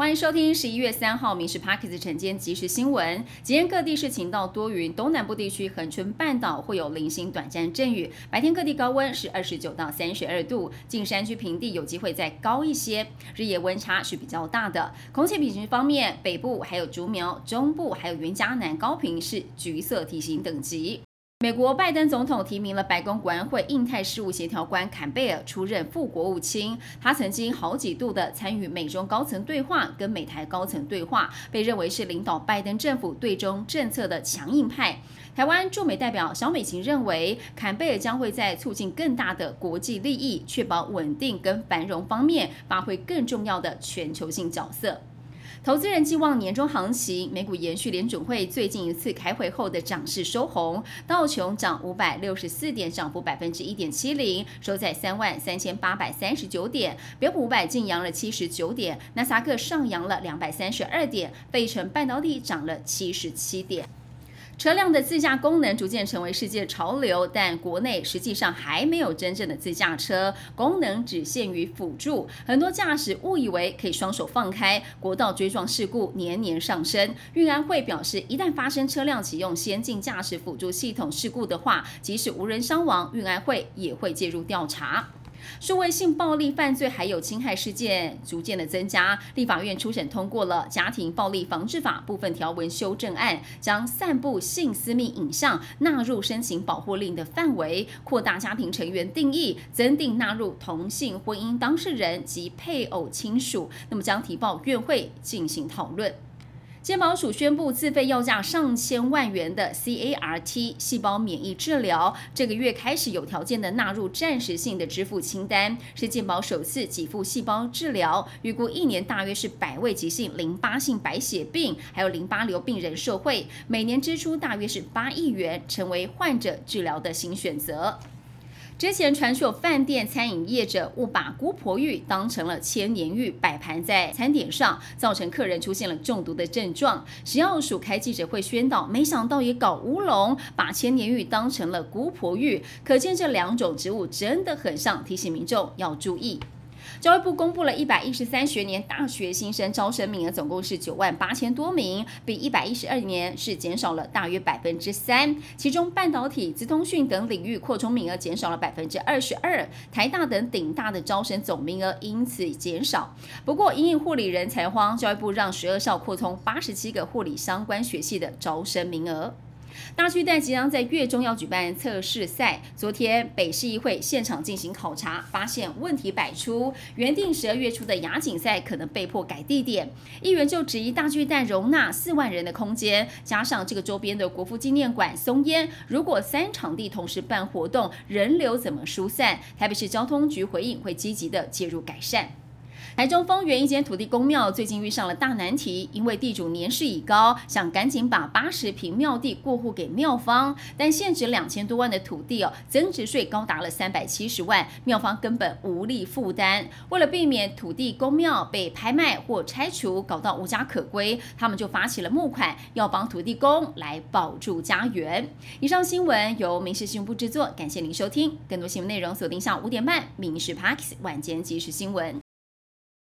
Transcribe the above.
欢迎收听十一月三号《民事 Parkes》晨间即时新闻。今天各地是晴到多云，东南部地区恒春半岛会有零星短暂阵雨。白天各地高温是二十九到三十二度，近山区平地有机会再高一些，日夜温差是比较大的。空气品质方面，北部还有竹苗、中部还有云嘉南高频是橘色提醒等级。美国拜登总统提名了白宫国安会印太事务协调官坎贝尔出任副国务卿。他曾经好几度的参与美中高层对话，跟美台高层对话，被认为是领导拜登政府对中政策的强硬派。台湾驻美代表小美琴认为，坎贝尔将会在促进更大的国际利益、确保稳定跟繁荣方面发挥更重要的全球性角色。投资人寄望年终行情，美股延续联准会最近一次开会后的涨势收红，道琼涨五百六十四点，涨幅百分之一点七零，收在三万三千八百三十九点，标普五百净扬了七十九点，纳萨克上扬了两百三十二点，费城半导体涨了七十七点。车辆的自驾功能逐渐成为世界潮流，但国内实际上还没有真正的自驾车，功能只限于辅助。很多驾驶误以为可以双手放开，国道追撞事故年年上升。运安会表示，一旦发生车辆启用先进驾驶辅助系统事故的话，即使无人伤亡，运安会也会介入调查。数位性暴力犯罪还有侵害事件逐渐的增加，立法院初审通过了《家庭暴力防治法》部分条文修正案，将散布性私密影像纳入申请保护令的范围，扩大家庭成员定义，增订纳入同性婚姻当事人及配偶亲属，那么将提报院会进行讨论。健保署宣布，自费要价上千万元的 CAR-T 细胞免疫治疗，这个月开始有条件的纳入暂时性的支付清单，是健保首次给付细胞治疗。预估一年大约是百位急性淋巴性白血病还有淋巴瘤病人受惠，每年支出大约是八亿元，成为患者治疗的新选择。之前传说饭店餐饮业者误把姑婆芋当成了千年芋摆盘在餐点上，造成客人出现了中毒的症状。食药署开记者会宣导，没想到也搞乌龙，把千年芋当成了姑婆芋，可见这两种植物真的很像，提醒民众要注意。教育部公布了一百一十三学年大学新生招生名额，总共是九万八千多名，比一百一十二年是减少了大约百分之三。其中半导体、资通讯等领域扩充名额减少了百分之二十二，台大等顶大的招生总名额因此减少。不过，因应护理人才荒，教育部让十二校扩充八十七个护理相关学系的招生名额。大巨蛋即将在月中要举办测试赛。昨天北市议会现场进行考察，发现问题百出。原定十二月初的亚锦赛可能被迫改地点。议员就质疑大巨蛋容纳四万人的空间，加上这个周边的国父纪念馆松烟，如果三场地同时办活动，人流怎么疏散？台北市交通局回应会积极的介入改善。台中丰原一间土地公庙最近遇上了大难题，因为地主年事已高，想赶紧把八十平庙地过户给庙方，但现值两千多万的土地哦，增值税高达了三百七十万，庙方根本无力负担。为了避免土地公庙被拍卖或拆除，搞到无家可归，他们就发起了募款，要帮土地公来保住家园。以上新闻由民事新闻部制作，感谢您收听。更多新闻内容锁定下午五点半《民事 Parks 晚间即时新闻》。